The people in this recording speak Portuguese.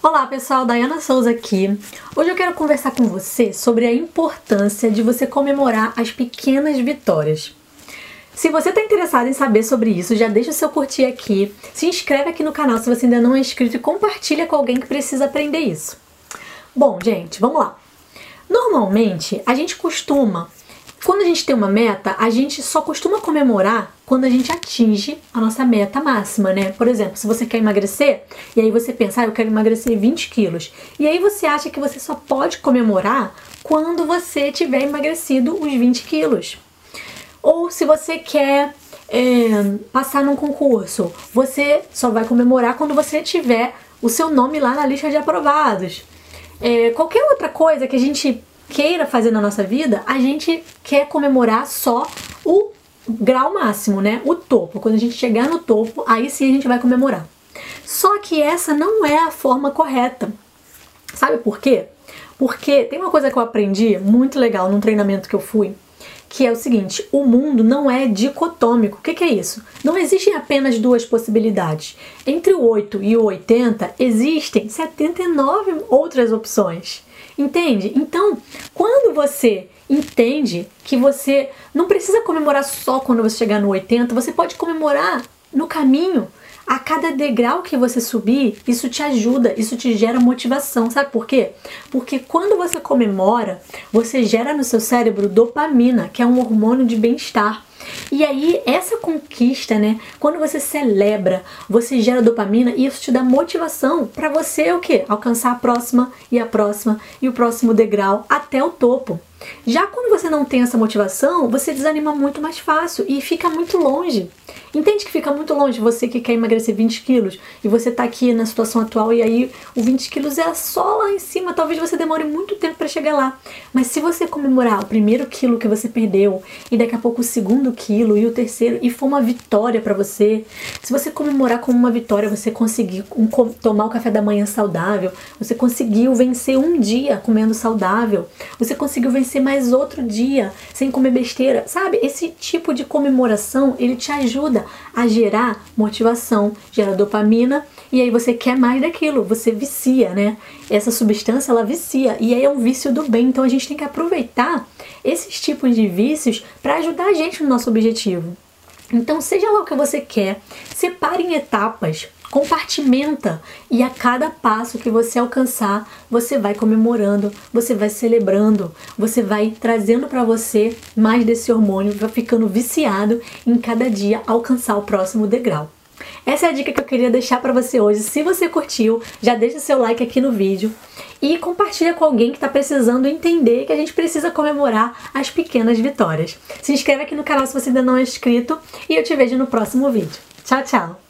Olá pessoal, Dayana Souza aqui. Hoje eu quero conversar com você sobre a importância de você comemorar as pequenas vitórias. Se você está interessado em saber sobre isso, já deixa o seu curtir aqui, se inscreve aqui no canal se você ainda não é inscrito e compartilha com alguém que precisa aprender isso. Bom, gente, vamos lá. Normalmente, a gente costuma quando a gente tem uma meta, a gente só costuma comemorar quando a gente atinge a nossa meta máxima, né? Por exemplo, se você quer emagrecer e aí você pensa, ah, eu quero emagrecer 20 quilos. E aí você acha que você só pode comemorar quando você tiver emagrecido os 20 quilos. Ou se você quer é, passar num concurso, você só vai comemorar quando você tiver o seu nome lá na lista de aprovados. É, qualquer outra coisa que a gente queira fazer na nossa vida, a gente quer comemorar só o grau máximo, né? O topo. Quando a gente chegar no topo, aí sim a gente vai comemorar. Só que essa não é a forma correta. Sabe por quê? Porque tem uma coisa que eu aprendi muito legal num treinamento que eu fui, que é o seguinte: o mundo não é dicotômico. O que, que, é isso? Não existem apenas duas possibilidades. Entre o 8 e o 80 existem 79 outras opções. Entende? Então, quando você entende que você não precisa comemorar só quando você chegar no 80, você pode comemorar no caminho. A cada degrau que você subir, isso te ajuda, isso te gera motivação. Sabe por quê? Porque quando você comemora, você gera no seu cérebro dopamina, que é um hormônio de bem-estar. E aí, essa conquista, né? Quando você celebra, você gera dopamina e isso te dá motivação para você o quê? Alcançar a próxima e a próxima e o próximo degrau até o topo. Já quando você não tem essa motivação, você desanima muito mais fácil e fica muito longe. Entende que fica muito longe você que quer emagrecer 20 quilos e você tá aqui na situação atual e aí o 20 quilos é só lá em cima. Talvez você demore muito tempo para chegar lá. Mas se você comemorar o primeiro quilo que você perdeu e daqui a pouco o segundo quilo e o terceiro e for uma vitória para você, se você comemorar como uma vitória, você conseguir um, tomar o café da manhã saudável, você conseguiu vencer um dia comendo saudável, você conseguiu vencer mais outro dia sem comer besteira, sabe? Esse tipo de comemoração ele te ajuda ajuda a gerar motivação, gera dopamina e aí você quer mais daquilo, você vicia, né? Essa substância ela vicia e aí é um vício do bem, então a gente tem que aproveitar esses tipos de vícios para ajudar a gente no nosso objetivo. Então, seja lá o que você quer, separe em etapas, compartimenta e a cada passo que você alcançar, você vai comemorando, você vai celebrando, você vai trazendo para você mais desse hormônio, vai ficando viciado em cada dia alcançar o próximo degrau. Essa é a dica que eu queria deixar para você hoje. Se você curtiu, já deixa seu like aqui no vídeo e compartilha com alguém que está precisando entender que a gente precisa comemorar as pequenas vitórias. Se inscreve aqui no canal se você ainda não é inscrito e eu te vejo no próximo vídeo. Tchau, tchau!